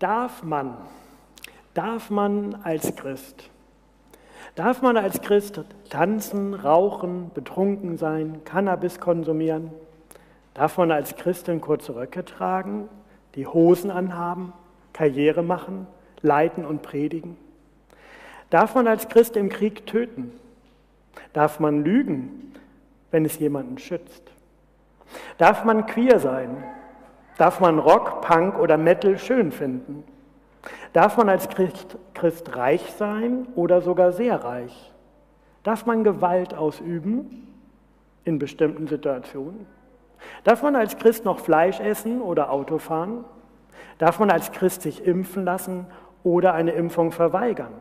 Darf man, darf man als Christ, darf man als Christ tanzen, rauchen, betrunken sein, Cannabis konsumieren? Darf man als Christin kurze Röcke tragen, die Hosen anhaben, Karriere machen, leiten und predigen? Darf man als Christ im Krieg töten? Darf man lügen, wenn es jemanden schützt? Darf man queer sein? Darf man Rock, Punk oder Metal schön finden? Darf man als Christ, Christ reich sein oder sogar sehr reich? Darf man Gewalt ausüben in bestimmten Situationen? Darf man als Christ noch Fleisch essen oder Auto fahren? Darf man als Christ sich impfen lassen oder eine Impfung verweigern?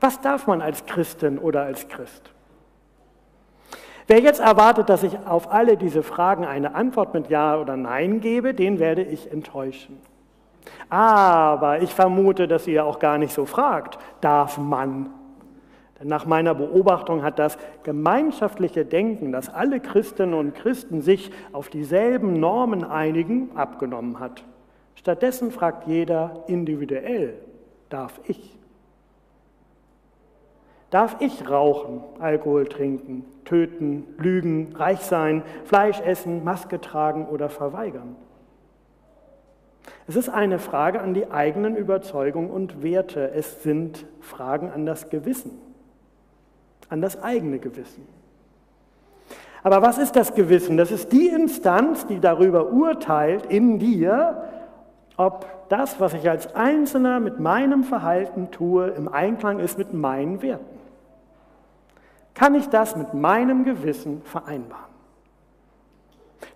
Was darf man als Christin oder als Christ? Wer jetzt erwartet, dass ich auf alle diese Fragen eine Antwort mit Ja oder Nein gebe, den werde ich enttäuschen. Aber ich vermute, dass ihr auch gar nicht so fragt, darf man? Denn nach meiner Beobachtung hat das gemeinschaftliche Denken, dass alle Christinnen und Christen sich auf dieselben Normen einigen, abgenommen hat. Stattdessen fragt jeder individuell, darf ich? Darf ich rauchen, Alkohol trinken, töten, lügen, reich sein, Fleisch essen, Maske tragen oder verweigern? Es ist eine Frage an die eigenen Überzeugungen und Werte. Es sind Fragen an das Gewissen, an das eigene Gewissen. Aber was ist das Gewissen? Das ist die Instanz, die darüber urteilt in dir, ob das, was ich als Einzelner mit meinem Verhalten tue, im Einklang ist mit meinen Werten. Kann ich das mit meinem Gewissen vereinbaren?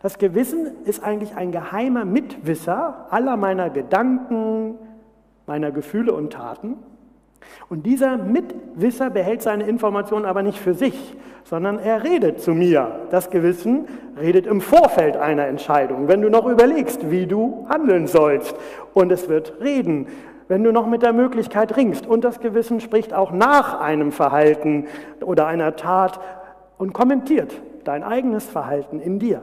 Das Gewissen ist eigentlich ein geheimer Mitwisser aller meiner Gedanken, meiner Gefühle und Taten. Und dieser Mitwisser behält seine Informationen aber nicht für sich, sondern er redet zu mir. Das Gewissen redet im Vorfeld einer Entscheidung, wenn du noch überlegst, wie du handeln sollst. Und es wird reden wenn du noch mit der Möglichkeit ringst. Und das Gewissen spricht auch nach einem Verhalten oder einer Tat und kommentiert dein eigenes Verhalten in dir.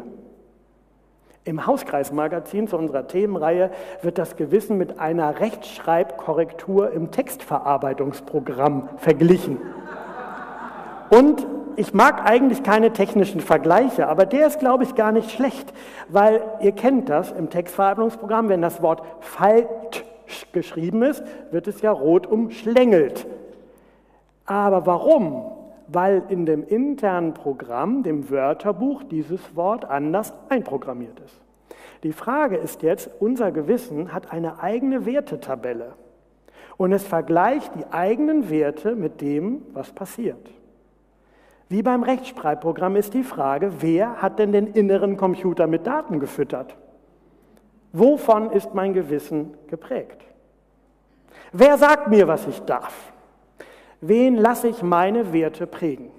Im Hauskreismagazin zu unserer Themenreihe wird das Gewissen mit einer Rechtschreibkorrektur im Textverarbeitungsprogramm verglichen. Und ich mag eigentlich keine technischen Vergleiche, aber der ist, glaube ich, gar nicht schlecht, weil ihr kennt das im Textverarbeitungsprogramm, wenn das Wort falsch geschrieben ist, wird es ja rot umschlängelt. Aber warum? Weil in dem internen Programm, dem Wörterbuch, dieses Wort anders einprogrammiert ist. Die Frage ist jetzt, unser Gewissen hat eine eigene Wertetabelle und es vergleicht die eigenen Werte mit dem, was passiert. Wie beim Rechtschreibprogramm ist die Frage, wer hat denn den inneren Computer mit Daten gefüttert? Wovon ist mein Gewissen geprägt? Wer sagt mir, was ich darf? Wen lasse ich meine Werte prägen?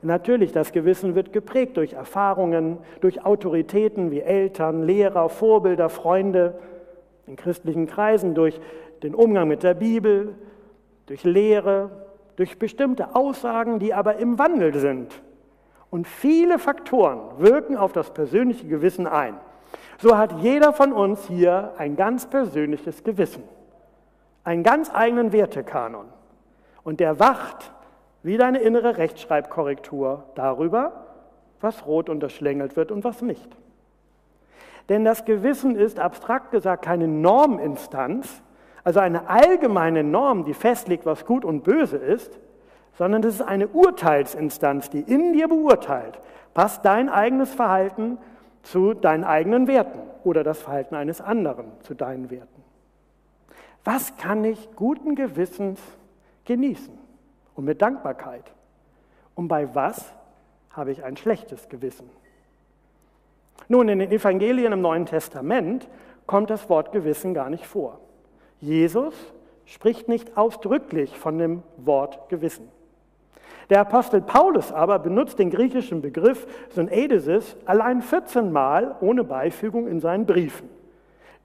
Natürlich, das Gewissen wird geprägt durch Erfahrungen, durch Autoritäten wie Eltern, Lehrer, Vorbilder, Freunde, in christlichen Kreisen, durch den Umgang mit der Bibel, durch Lehre, durch bestimmte Aussagen, die aber im Wandel sind. Und viele Faktoren wirken auf das persönliche Gewissen ein. So hat jeder von uns hier ein ganz persönliches Gewissen, einen ganz eigenen Wertekanon. Und der wacht wie deine innere Rechtschreibkorrektur darüber, was rot unterschlängelt wird und was nicht. Denn das Gewissen ist abstrakt gesagt keine Norminstanz, also eine allgemeine Norm, die festlegt, was gut und böse ist, sondern es ist eine Urteilsinstanz, die in dir beurteilt, passt dein eigenes Verhalten zu deinen eigenen Werten oder das Verhalten eines anderen zu deinen Werten. Was kann ich guten Gewissens genießen und mit Dankbarkeit? Und bei was habe ich ein schlechtes Gewissen? Nun, in den Evangelien im Neuen Testament kommt das Wort Gewissen gar nicht vor. Jesus spricht nicht ausdrücklich von dem Wort Gewissen. Der Apostel Paulus aber benutzt den griechischen Begriff Synedesis allein 14 Mal ohne Beifügung in seinen Briefen.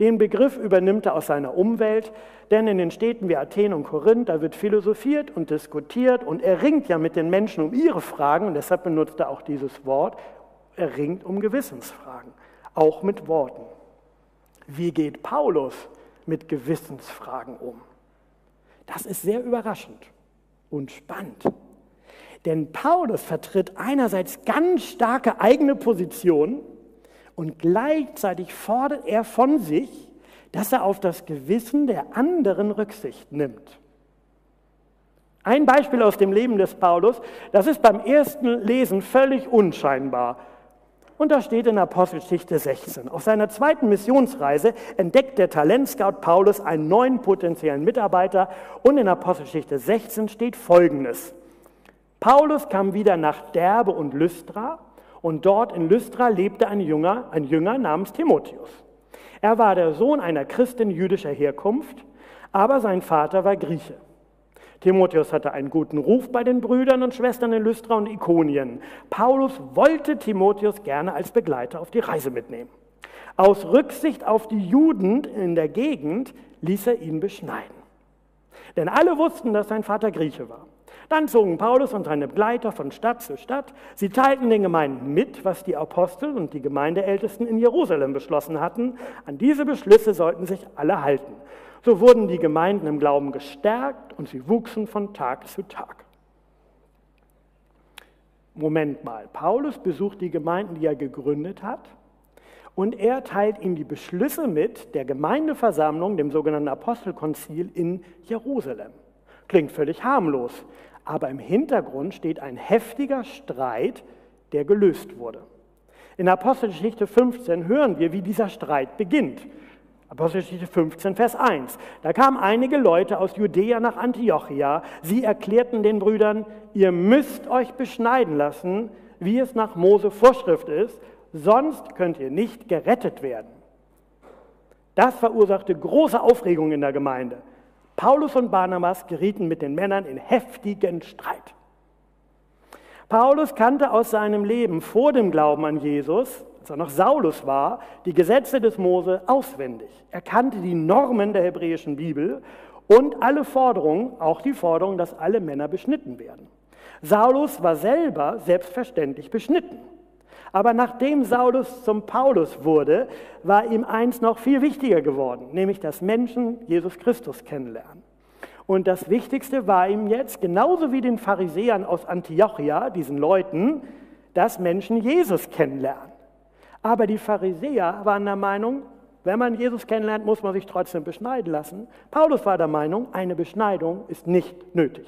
Den Begriff übernimmt er aus seiner Umwelt, denn in den Städten wie Athen und Korinth, da wird philosophiert und diskutiert und er ringt ja mit den Menschen um ihre Fragen und deshalb benutzt er auch dieses Wort, er ringt um Gewissensfragen, auch mit Worten. Wie geht Paulus mit Gewissensfragen um? Das ist sehr überraschend und spannend. Denn Paulus vertritt einerseits ganz starke eigene Position und gleichzeitig fordert er von sich, dass er auf das Gewissen der anderen Rücksicht nimmt. Ein Beispiel aus dem Leben des Paulus, das ist beim ersten Lesen völlig unscheinbar. Und da steht in Apostelgeschichte 16. Auf seiner zweiten Missionsreise entdeckt der Talentscout Paulus einen neuen potenziellen Mitarbeiter und in Apostelgeschichte 16 steht Folgendes. Paulus kam wieder nach Derbe und Lystra und dort in Lystra lebte ein Jünger, ein Jünger namens Timotheus. Er war der Sohn einer Christin jüdischer Herkunft, aber sein Vater war Grieche. Timotheus hatte einen guten Ruf bei den Brüdern und Schwestern in Lystra und Ikonien. Paulus wollte Timotheus gerne als Begleiter auf die Reise mitnehmen. Aus Rücksicht auf die Juden in der Gegend ließ er ihn beschneiden. Denn alle wussten, dass sein Vater Grieche war. Dann zogen Paulus und seine Begleiter von Stadt zu Stadt. Sie teilten den Gemeinden mit, was die Apostel und die Gemeindeältesten in Jerusalem beschlossen hatten. An diese Beschlüsse sollten sich alle halten. So wurden die Gemeinden im Glauben gestärkt und sie wuchsen von Tag zu Tag. Moment mal, Paulus besucht die Gemeinden, die er gegründet hat, und er teilt ihm die Beschlüsse mit der Gemeindeversammlung, dem sogenannten Apostelkonzil in Jerusalem. Klingt völlig harmlos, aber im Hintergrund steht ein heftiger Streit, der gelöst wurde. In Apostelgeschichte 15 hören wir, wie dieser Streit beginnt. Apostelgeschichte 15, Vers 1. Da kamen einige Leute aus Judäa nach Antiochia. Sie erklärten den Brüdern, ihr müsst euch beschneiden lassen, wie es nach Mose Vorschrift ist, sonst könnt ihr nicht gerettet werden. Das verursachte große Aufregung in der Gemeinde. Paulus und Barnabas gerieten mit den Männern in heftigen Streit. Paulus kannte aus seinem Leben vor dem Glauben an Jesus, als er noch Saulus war, die Gesetze des Mose auswendig. Er kannte die Normen der hebräischen Bibel und alle Forderungen, auch die Forderung, dass alle Männer beschnitten werden. Saulus war selber selbstverständlich beschnitten. Aber nachdem Saulus zum Paulus wurde, war ihm eins noch viel wichtiger geworden, nämlich dass Menschen Jesus Christus kennenlernen. Und das Wichtigste war ihm jetzt, genauso wie den Pharisäern aus Antiochia, diesen Leuten, dass Menschen Jesus kennenlernen. Aber die Pharisäer waren der Meinung, wenn man Jesus kennenlernt, muss man sich trotzdem beschneiden lassen. Paulus war der Meinung, eine Beschneidung ist nicht nötig.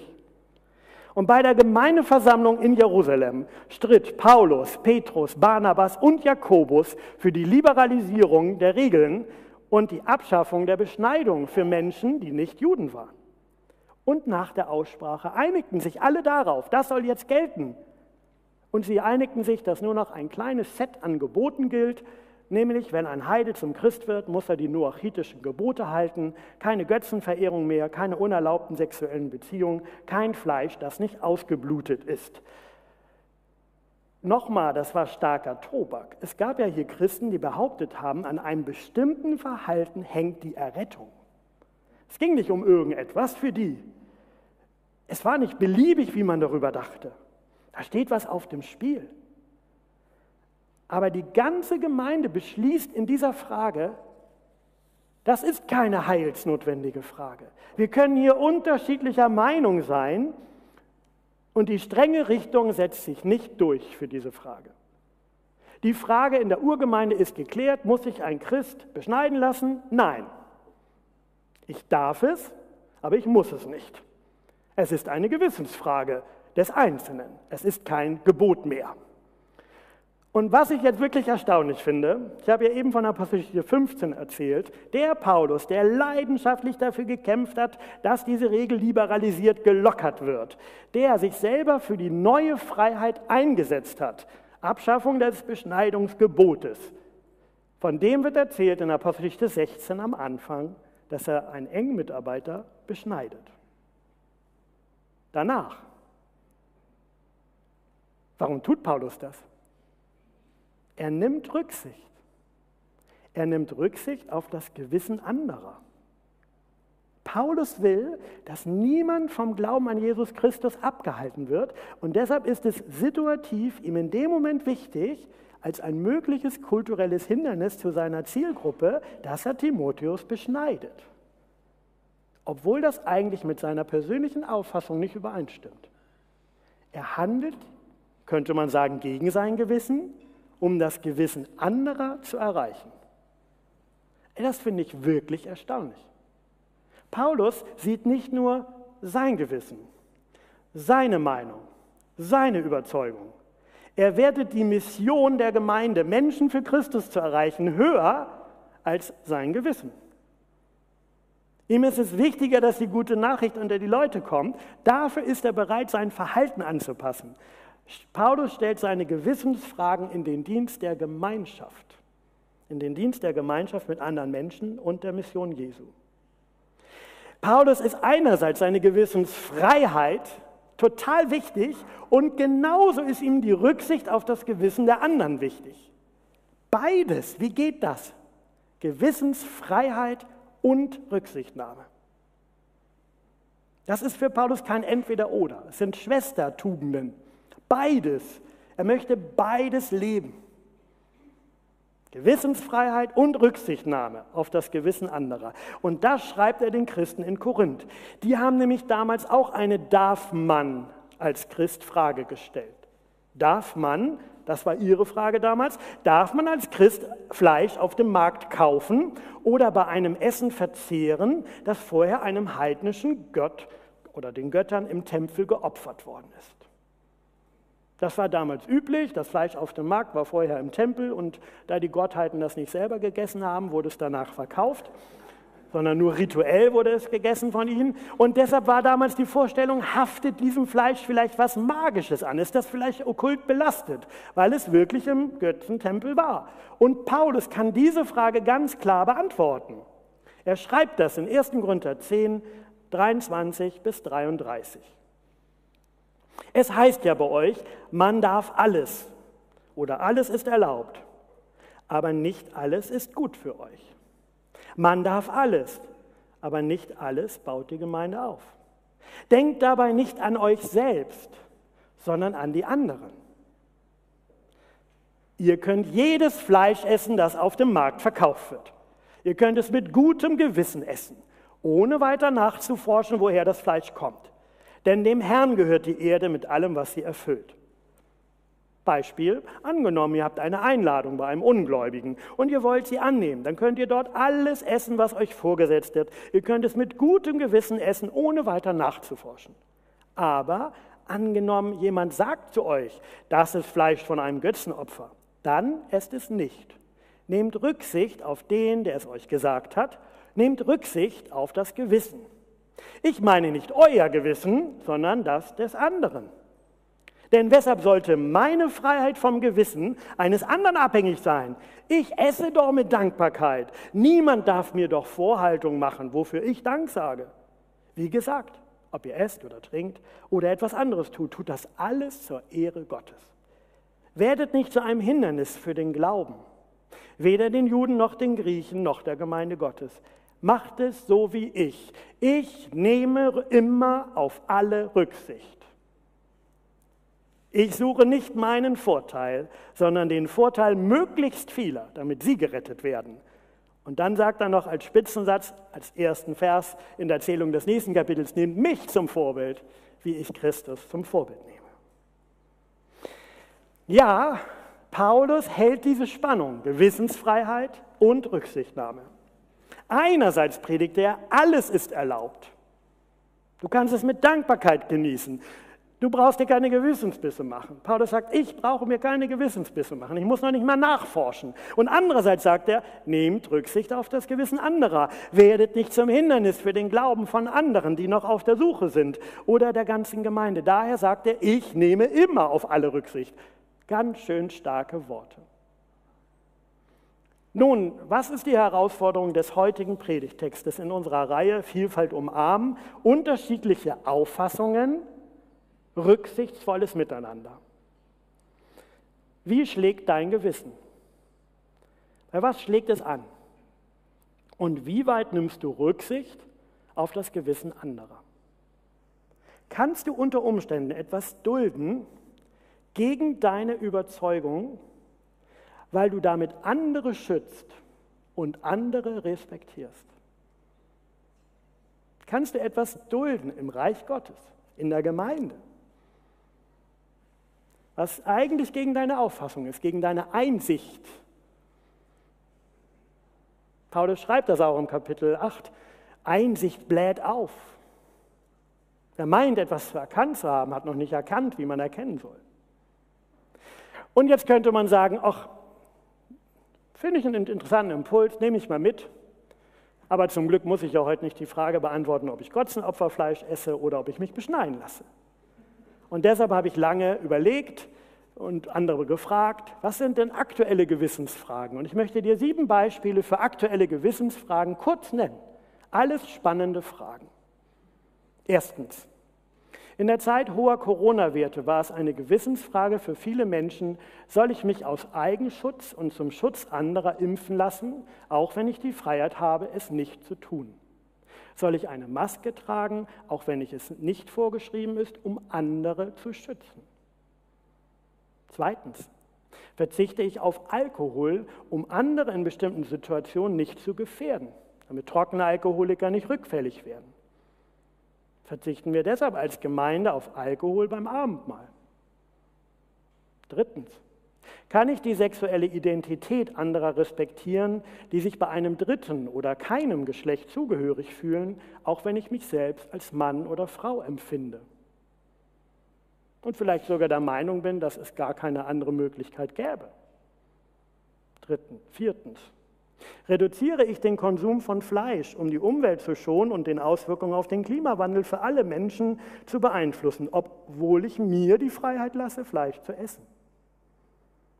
Und bei der Gemeindeversammlung in Jerusalem stritt Paulus, Petrus, Barnabas und Jakobus für die Liberalisierung der Regeln und die Abschaffung der Beschneidung für Menschen, die nicht Juden waren. Und nach der Aussprache einigten sich alle darauf, das soll jetzt gelten. Und sie einigten sich, dass nur noch ein kleines Set an Geboten gilt, Nämlich, wenn ein Heide zum Christ wird, muss er die noachitischen Gebote halten, keine Götzenverehrung mehr, keine unerlaubten sexuellen Beziehungen, kein Fleisch, das nicht ausgeblutet ist. Nochmal, das war starker Tobak. Es gab ja hier Christen, die behauptet haben, an einem bestimmten Verhalten hängt die Errettung. Es ging nicht um irgendetwas für die. Es war nicht beliebig, wie man darüber dachte. Da steht was auf dem Spiel. Aber die ganze Gemeinde beschließt in dieser Frage, das ist keine heilsnotwendige Frage. Wir können hier unterschiedlicher Meinung sein und die strenge Richtung setzt sich nicht durch für diese Frage. Die Frage in der Urgemeinde ist geklärt, muss sich ein Christ beschneiden lassen? Nein. Ich darf es, aber ich muss es nicht. Es ist eine Gewissensfrage des Einzelnen. Es ist kein Gebot mehr. Und was ich jetzt wirklich erstaunlich finde, ich habe ja eben von Apostelgeschichte 15 erzählt, der Paulus, der leidenschaftlich dafür gekämpft hat, dass diese Regel liberalisiert gelockert wird, der sich selber für die neue Freiheit eingesetzt hat, Abschaffung des Beschneidungsgebotes, von dem wird erzählt in Apostelgeschichte 16 am Anfang, dass er einen engen Mitarbeiter beschneidet. Danach. Warum tut Paulus das? Er nimmt Rücksicht. Er nimmt Rücksicht auf das Gewissen anderer. Paulus will, dass niemand vom Glauben an Jesus Christus abgehalten wird und deshalb ist es situativ ihm in dem Moment wichtig, als ein mögliches kulturelles Hindernis zu seiner Zielgruppe, dass er Timotheus beschneidet. Obwohl das eigentlich mit seiner persönlichen Auffassung nicht übereinstimmt. Er handelt, könnte man sagen, gegen sein Gewissen, um das Gewissen anderer zu erreichen. Das finde ich wirklich erstaunlich. Paulus sieht nicht nur sein Gewissen, seine Meinung, seine Überzeugung. Er wertet die Mission der Gemeinde, Menschen für Christus zu erreichen, höher als sein Gewissen. Ihm ist es wichtiger, dass die gute Nachricht unter die Leute kommt. Dafür ist er bereit, sein Verhalten anzupassen. Paulus stellt seine Gewissensfragen in den Dienst der Gemeinschaft, in den Dienst der Gemeinschaft mit anderen Menschen und der Mission Jesu. Paulus ist einerseits seine Gewissensfreiheit total wichtig und genauso ist ihm die Rücksicht auf das Gewissen der anderen wichtig. Beides, wie geht das? Gewissensfreiheit und Rücksichtnahme. Das ist für Paulus kein Entweder-Oder, es sind Schwestertugenden. Beides. Er möchte beides leben. Gewissensfreiheit und Rücksichtnahme auf das Gewissen anderer. Und das schreibt er den Christen in Korinth. Die haben nämlich damals auch eine Darf man als Christ Frage gestellt. Darf man, das war ihre Frage damals, darf man als Christ Fleisch auf dem Markt kaufen oder bei einem Essen verzehren, das vorher einem heidnischen Gott oder den Göttern im Tempel geopfert worden ist? Das war damals üblich, das Fleisch auf dem Markt war vorher im Tempel und da die Gottheiten das nicht selber gegessen haben, wurde es danach verkauft, sondern nur rituell wurde es gegessen von ihnen. Und deshalb war damals die Vorstellung, haftet diesem Fleisch vielleicht was Magisches an? Ist das vielleicht okkult belastet, weil es wirklich im Götzentempel war? Und Paulus kann diese Frage ganz klar beantworten. Er schreibt das in 1. Korinther 10, 23 bis 33. Es heißt ja bei euch, man darf alles oder alles ist erlaubt, aber nicht alles ist gut für euch. Man darf alles, aber nicht alles baut die Gemeinde auf. Denkt dabei nicht an euch selbst, sondern an die anderen. Ihr könnt jedes Fleisch essen, das auf dem Markt verkauft wird. Ihr könnt es mit gutem Gewissen essen, ohne weiter nachzuforschen, woher das Fleisch kommt. Denn dem Herrn gehört die Erde mit allem, was sie erfüllt. Beispiel, angenommen, ihr habt eine Einladung bei einem Ungläubigen und ihr wollt sie annehmen, dann könnt ihr dort alles essen, was euch vorgesetzt wird. Ihr könnt es mit gutem Gewissen essen, ohne weiter nachzuforschen. Aber angenommen, jemand sagt zu euch, das ist Fleisch von einem Götzenopfer, dann esst es nicht. Nehmt Rücksicht auf den, der es euch gesagt hat, nehmt Rücksicht auf das Gewissen. Ich meine nicht euer Gewissen, sondern das des anderen. Denn weshalb sollte meine Freiheit vom Gewissen eines anderen abhängig sein? Ich esse doch mit Dankbarkeit. Niemand darf mir doch Vorhaltung machen, wofür ich Dank sage. Wie gesagt, ob ihr esst oder trinkt oder etwas anderes tut, tut das alles zur Ehre Gottes. Werdet nicht zu einem Hindernis für den Glauben, weder den Juden noch den Griechen noch der Gemeinde Gottes. Macht es so wie ich. Ich nehme immer auf alle Rücksicht. Ich suche nicht meinen Vorteil, sondern den Vorteil möglichst vieler, damit sie gerettet werden. Und dann sagt er noch als Spitzensatz, als ersten Vers in der Erzählung des nächsten Kapitels, nehmt mich zum Vorbild, wie ich Christus zum Vorbild nehme. Ja, Paulus hält diese Spannung, Gewissensfreiheit und Rücksichtnahme. Einerseits predigt er, alles ist erlaubt. Du kannst es mit Dankbarkeit genießen. Du brauchst dir keine Gewissensbisse machen. Paulus sagt, ich brauche mir keine Gewissensbisse machen. Ich muss noch nicht mal nachforschen. Und andererseits sagt er, nehmt Rücksicht auf das Gewissen anderer. Werdet nicht zum Hindernis für den Glauben von anderen, die noch auf der Suche sind oder der ganzen Gemeinde. Daher sagt er, ich nehme immer auf alle Rücksicht. Ganz schön starke Worte. Nun, was ist die Herausforderung des heutigen Predigtextes in unserer Reihe Vielfalt umarmen? Unterschiedliche Auffassungen, rücksichtsvolles Miteinander. Wie schlägt dein Gewissen? Bei was schlägt es an? Und wie weit nimmst du Rücksicht auf das Gewissen anderer? Kannst du unter Umständen etwas dulden gegen deine Überzeugung, weil du damit andere schützt und andere respektierst. Kannst du etwas dulden im Reich Gottes, in der Gemeinde, was eigentlich gegen deine Auffassung ist, gegen deine Einsicht? Paulus schreibt das auch im Kapitel 8. Einsicht bläht auf. Wer meint, etwas erkannt zu haben, hat noch nicht erkannt, wie man erkennen soll. Und jetzt könnte man sagen, ach, finde ich einen interessanten Impuls, nehme ich mal mit. Aber zum Glück muss ich ja heute nicht die Frage beantworten, ob ich Gotzenopferfleisch esse oder ob ich mich beschneiden lasse. Und deshalb habe ich lange überlegt und andere gefragt, was sind denn aktuelle Gewissensfragen? Und ich möchte dir sieben Beispiele für aktuelle Gewissensfragen kurz nennen. Alles spannende Fragen. Erstens, in der Zeit hoher Corona-Werte war es eine Gewissensfrage für viele Menschen, soll ich mich aus Eigenschutz und zum Schutz anderer impfen lassen, auch wenn ich die Freiheit habe, es nicht zu tun? Soll ich eine Maske tragen, auch wenn ich es nicht vorgeschrieben ist, um andere zu schützen? Zweitens, verzichte ich auf Alkohol, um andere in bestimmten Situationen nicht zu gefährden, damit trockene Alkoholiker nicht rückfällig werden? Verzichten wir deshalb als Gemeinde auf Alkohol beim Abendmahl. Drittens, kann ich die sexuelle Identität anderer respektieren, die sich bei einem dritten oder keinem Geschlecht zugehörig fühlen, auch wenn ich mich selbst als Mann oder Frau empfinde? Und vielleicht sogar der Meinung bin, dass es gar keine andere Möglichkeit gäbe. Drittens, viertens, Reduziere ich den Konsum von Fleisch, um die Umwelt zu schonen und den Auswirkungen auf den Klimawandel für alle Menschen zu beeinflussen, obwohl ich mir die Freiheit lasse, Fleisch zu essen?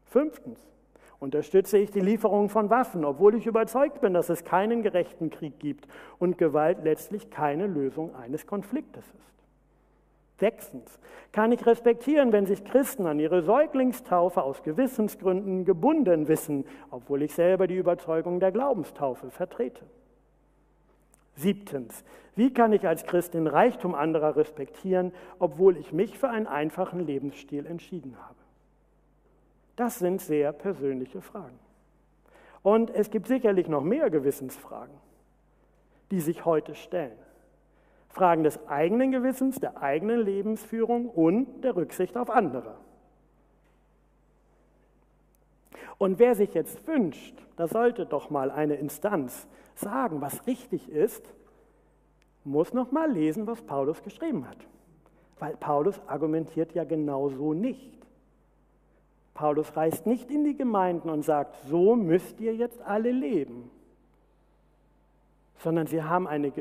Fünftens. Unterstütze ich die Lieferung von Waffen, obwohl ich überzeugt bin, dass es keinen gerechten Krieg gibt und Gewalt letztlich keine Lösung eines Konfliktes ist? Sechstens, kann ich respektieren, wenn sich Christen an ihre Säuglingstaufe aus Gewissensgründen gebunden wissen, obwohl ich selber die Überzeugung der Glaubenstaufe vertrete. Siebtens, wie kann ich als Christ den Reichtum anderer respektieren, obwohl ich mich für einen einfachen Lebensstil entschieden habe? Das sind sehr persönliche Fragen. Und es gibt sicherlich noch mehr Gewissensfragen, die sich heute stellen. Fragen des eigenen Gewissens, der eigenen Lebensführung und der Rücksicht auf andere. Und wer sich jetzt wünscht, da sollte doch mal eine Instanz sagen, was richtig ist, muss noch mal lesen, was Paulus geschrieben hat. Weil Paulus argumentiert ja genau so nicht. Paulus reist nicht in die Gemeinden und sagt, so müsst ihr jetzt alle leben, sondern sie haben eine,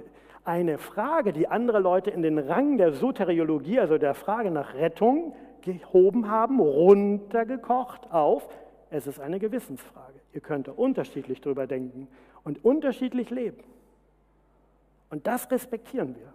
eine Frage, die andere Leute in den Rang der Soteriologie, also der Frage nach Rettung, gehoben haben, runtergekocht auf, es ist eine Gewissensfrage. Ihr könnt unterschiedlich darüber denken und unterschiedlich leben. Und das respektieren wir.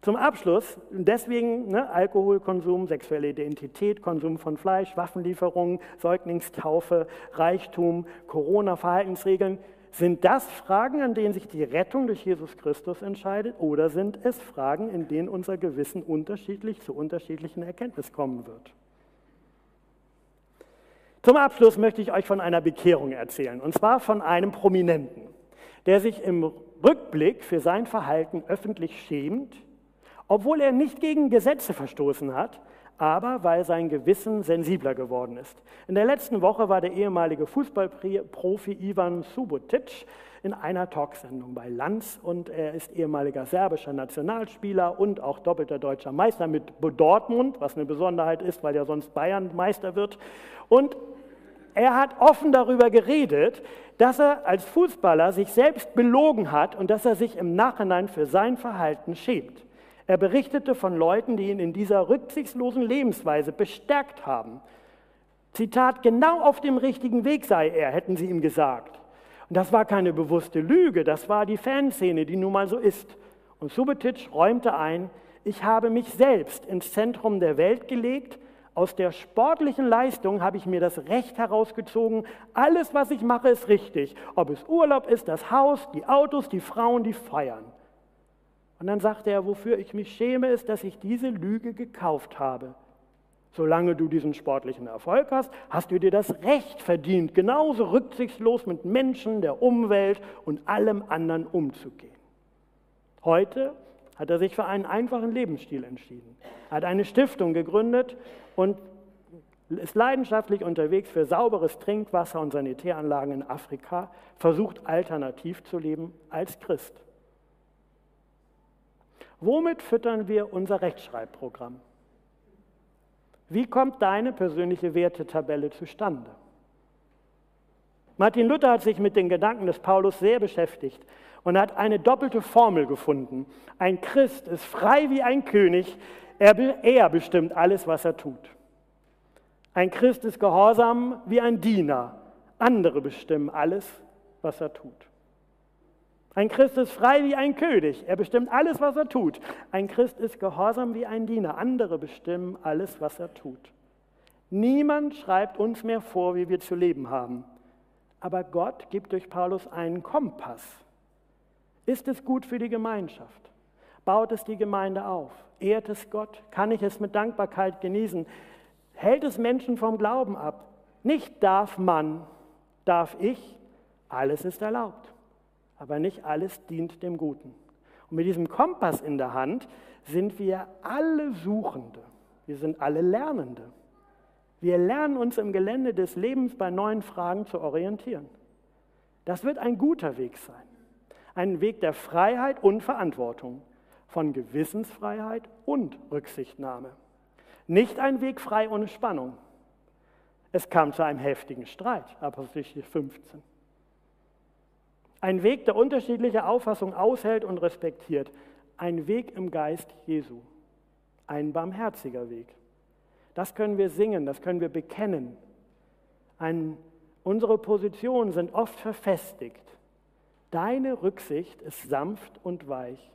Zum Abschluss, deswegen ne, Alkoholkonsum, sexuelle Identität, Konsum von Fleisch, Waffenlieferungen, Säuglingstaufe, Reichtum, Corona-Verhaltensregeln, sind das Fragen, an denen sich die Rettung durch Jesus Christus entscheidet, oder sind es Fragen, in denen unser Gewissen unterschiedlich zu unterschiedlichen Erkenntnissen kommen wird? Zum Abschluss möchte ich euch von einer Bekehrung erzählen, und zwar von einem Prominenten, der sich im Rückblick für sein Verhalten öffentlich schämt, obwohl er nicht gegen Gesetze verstoßen hat, aber weil sein Gewissen sensibler geworden ist. In der letzten Woche war der ehemalige Fußballprofi Ivan Subotic in einer Talksendung bei Lanz und er ist ehemaliger serbischer Nationalspieler und auch doppelter deutscher Meister mit Dortmund, was eine Besonderheit ist, weil ja sonst Bayern Meister wird. Und er hat offen darüber geredet, dass er als Fußballer sich selbst belogen hat und dass er sich im Nachhinein für sein Verhalten schämt. Er berichtete von Leuten, die ihn in dieser rücksichtslosen Lebensweise bestärkt haben. Zitat, genau auf dem richtigen Weg sei er, hätten sie ihm gesagt. Und das war keine bewusste Lüge, das war die Fanszene, die nun mal so ist. Und Subotic räumte ein, ich habe mich selbst ins Zentrum der Welt gelegt. Aus der sportlichen Leistung habe ich mir das Recht herausgezogen, alles, was ich mache, ist richtig. Ob es Urlaub ist, das Haus, die Autos, die Frauen, die Feiern. Und dann sagte er, wofür ich mich schäme, ist, dass ich diese Lüge gekauft habe. Solange du diesen sportlichen Erfolg hast, hast du dir das Recht verdient, genauso rücksichtslos mit Menschen, der Umwelt und allem anderen umzugehen. Heute hat er sich für einen einfachen Lebensstil entschieden, hat eine Stiftung gegründet und ist leidenschaftlich unterwegs für sauberes Trinkwasser und Sanitäranlagen in Afrika, versucht alternativ zu leben als Christ. Womit füttern wir unser Rechtschreibprogramm? Wie kommt deine persönliche Wertetabelle zustande? Martin Luther hat sich mit den Gedanken des Paulus sehr beschäftigt und hat eine doppelte Formel gefunden. Ein Christ ist frei wie ein König, er, er bestimmt alles, was er tut. Ein Christ ist gehorsam wie ein Diener, andere bestimmen alles, was er tut. Ein Christ ist frei wie ein König. Er bestimmt alles, was er tut. Ein Christ ist gehorsam wie ein Diener. Andere bestimmen alles, was er tut. Niemand schreibt uns mehr vor, wie wir zu leben haben. Aber Gott gibt durch Paulus einen Kompass. Ist es gut für die Gemeinschaft? Baut es die Gemeinde auf? Ehrt es Gott? Kann ich es mit Dankbarkeit genießen? Hält es Menschen vom Glauben ab? Nicht darf man, darf ich, alles ist erlaubt aber nicht alles dient dem Guten. Und mit diesem Kompass in der Hand sind wir alle Suchende. Wir sind alle Lernende. Wir lernen uns im Gelände des Lebens bei neuen Fragen zu orientieren. Das wird ein guter Weg sein. Ein Weg der Freiheit und Verantwortung, von Gewissensfreiheit und Rücksichtnahme. Nicht ein Weg frei ohne Spannung. Es kam zu einem heftigen Streit, Apostel 15. Ein Weg, der unterschiedliche Auffassungen aushält und respektiert. Ein Weg im Geist Jesu. Ein barmherziger Weg. Das können wir singen, das können wir bekennen. Ein, unsere Positionen sind oft verfestigt. Deine Rücksicht ist sanft und weich.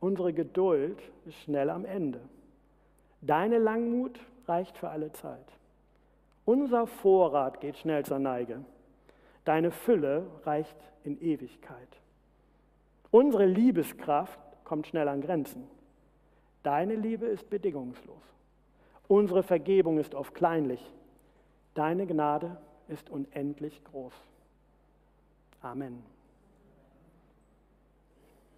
Unsere Geduld ist schnell am Ende. Deine Langmut reicht für alle Zeit. Unser Vorrat geht schnell zur Neige. Deine Fülle reicht in Ewigkeit. Unsere Liebeskraft kommt schnell an Grenzen. Deine Liebe ist bedingungslos. Unsere Vergebung ist oft kleinlich. Deine Gnade ist unendlich groß. Amen.